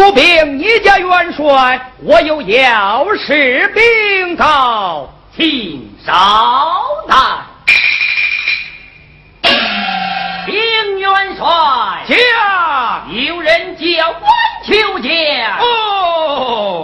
不禀你家元帅，我有要事禀告，请稍待。禀元帅，家有人叫官求见。哦。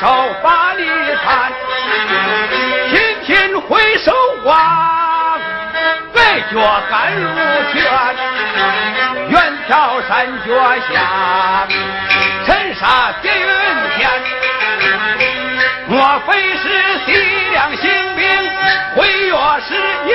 手把你看，天天回首望，白脚赶路圈，远眺山脚下，尘沙叠云天，莫非是西凉新兵回越时延？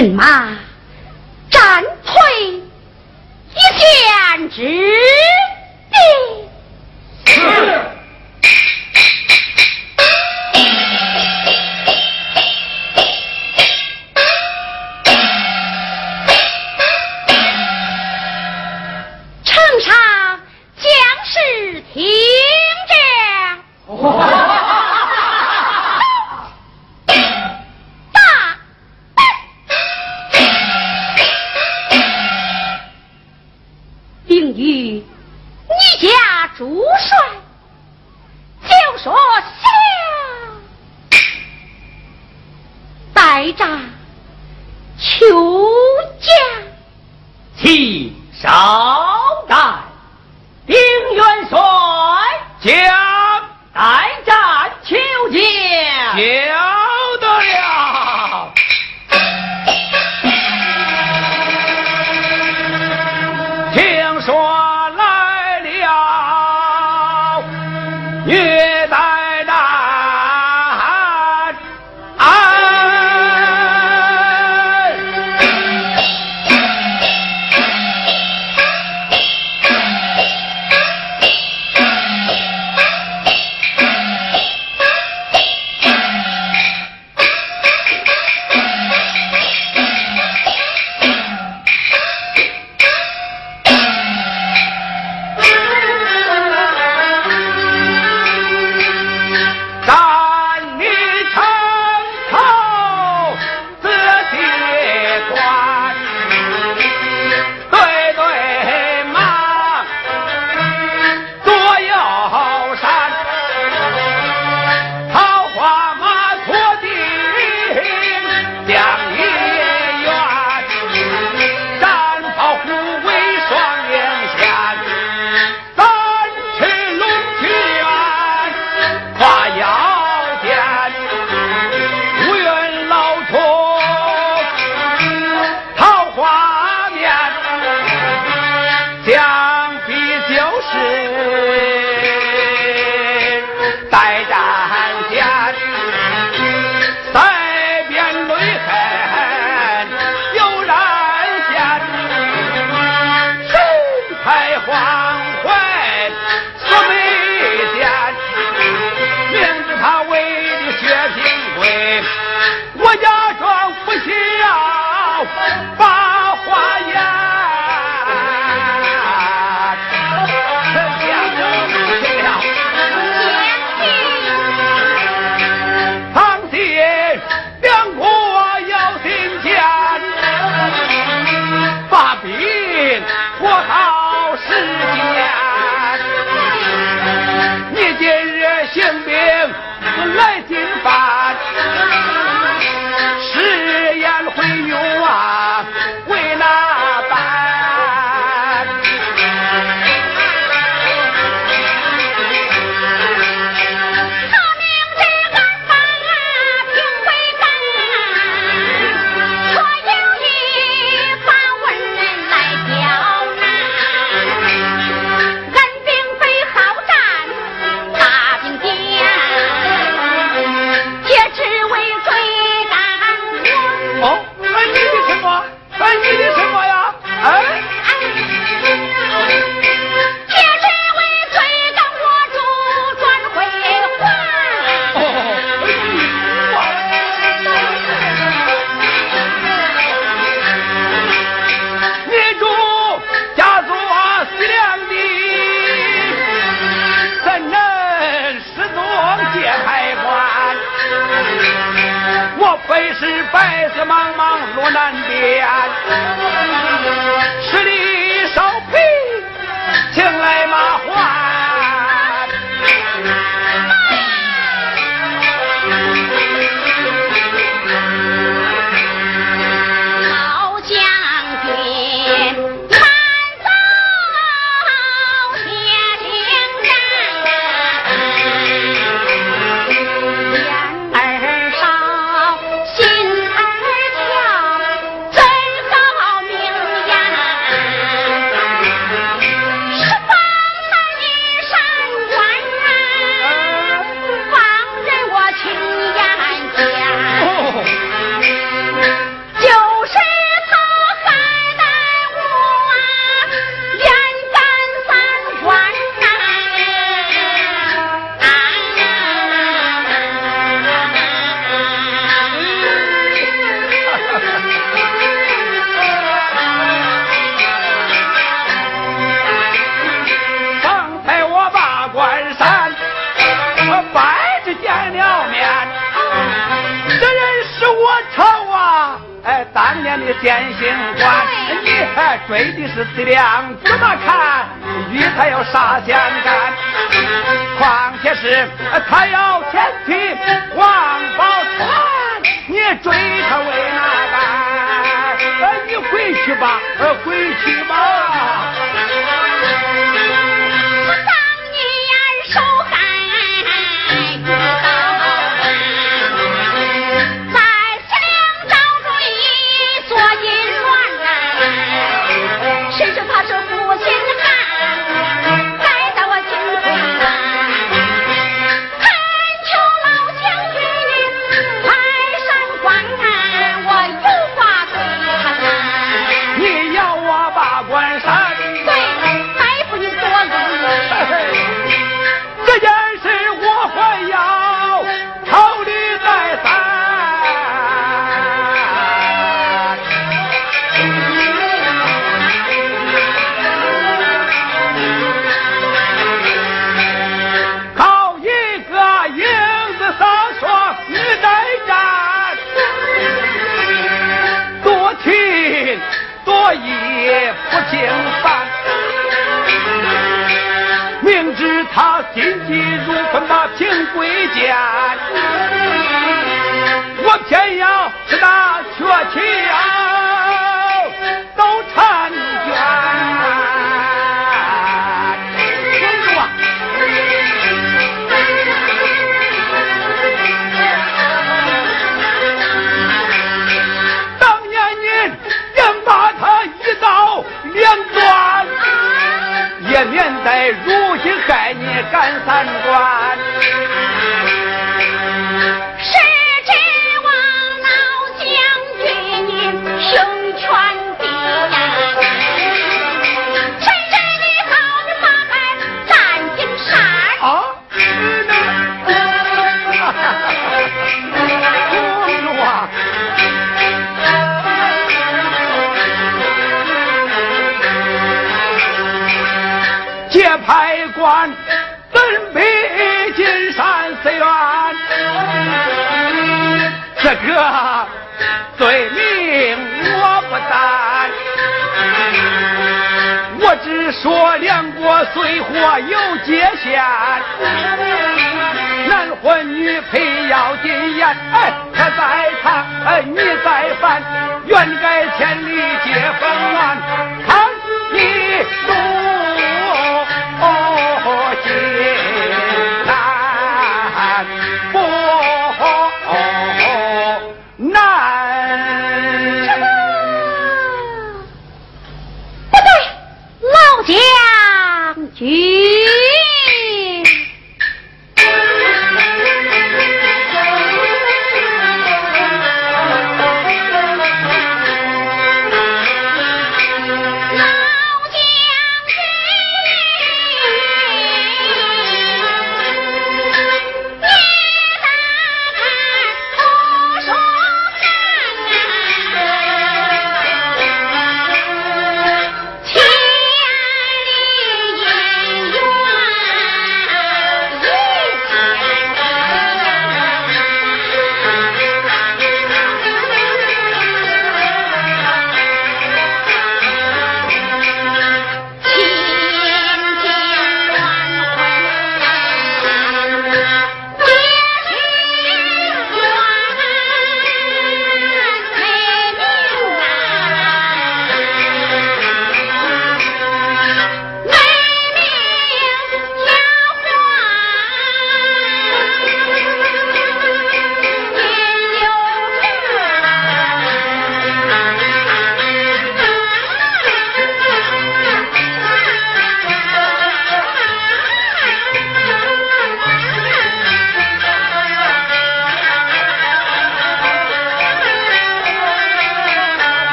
人马与你家主帅就说下百丈求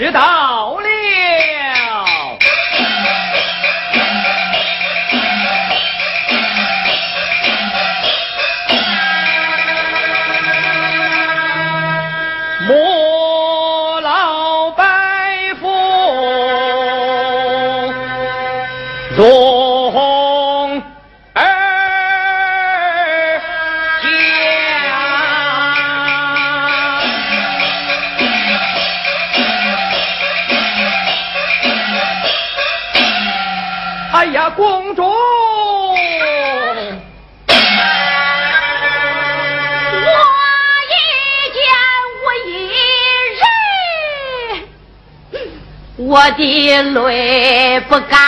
别打。泪不干，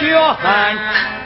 十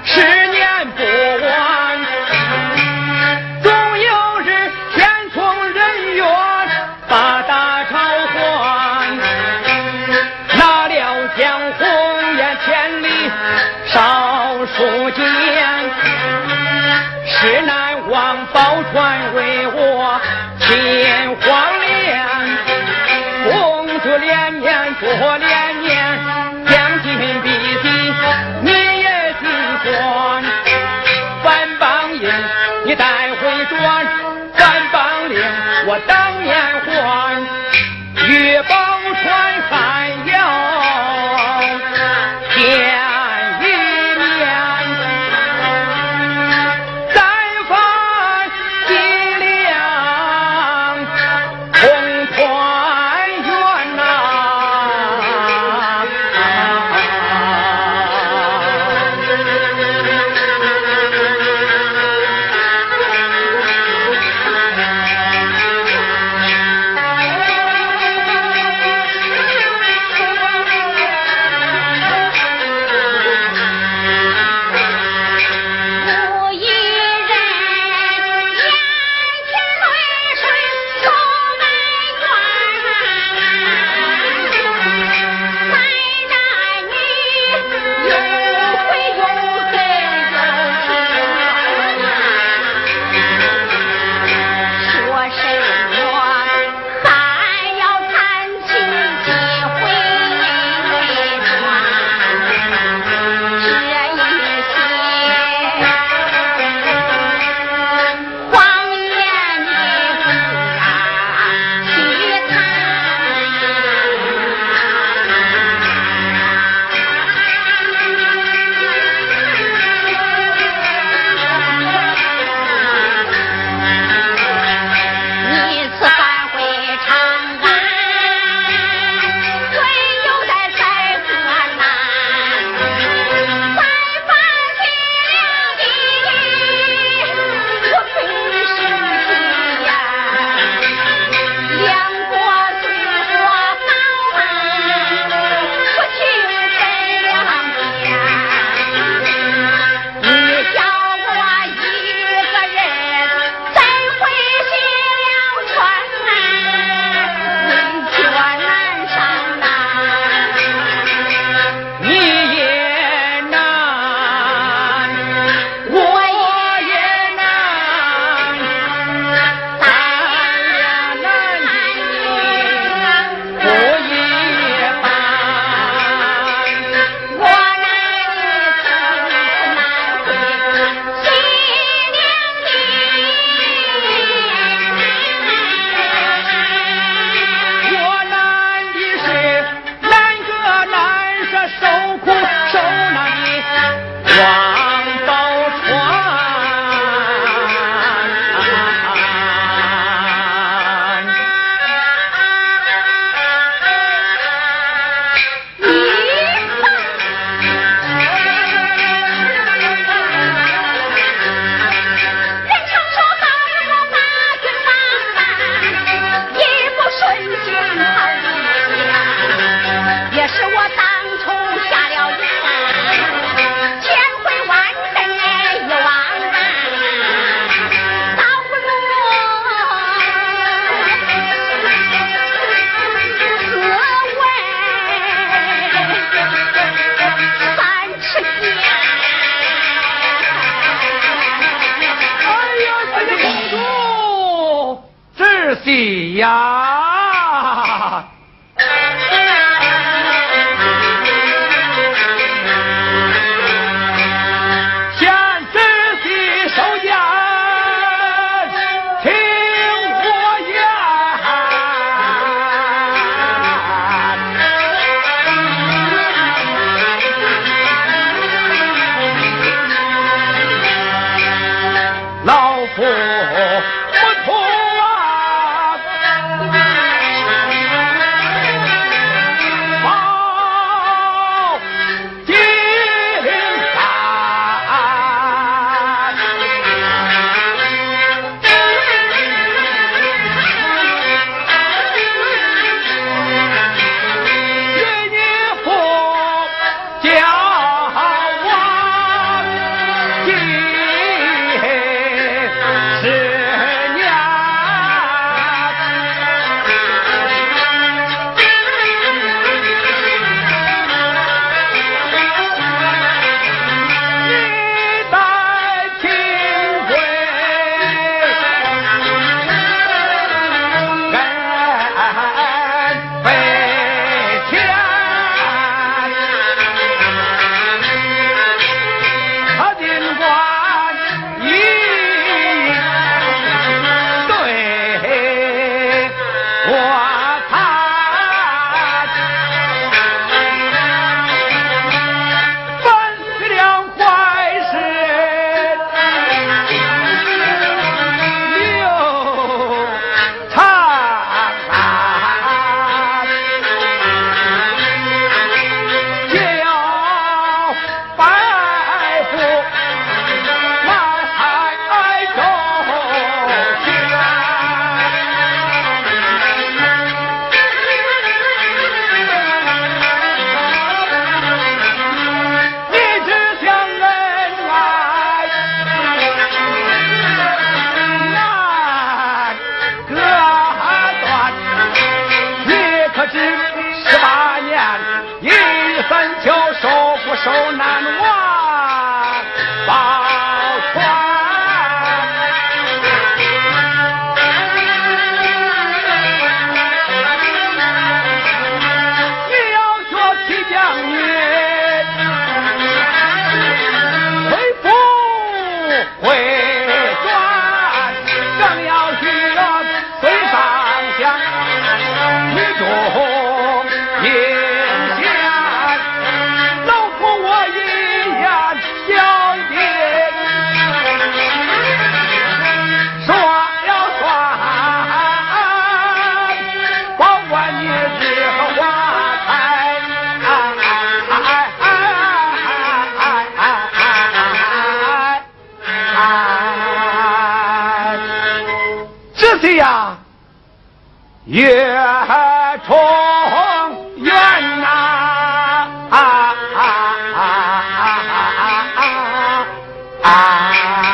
月儿圆呐啊啊啊啊啊啊啊啊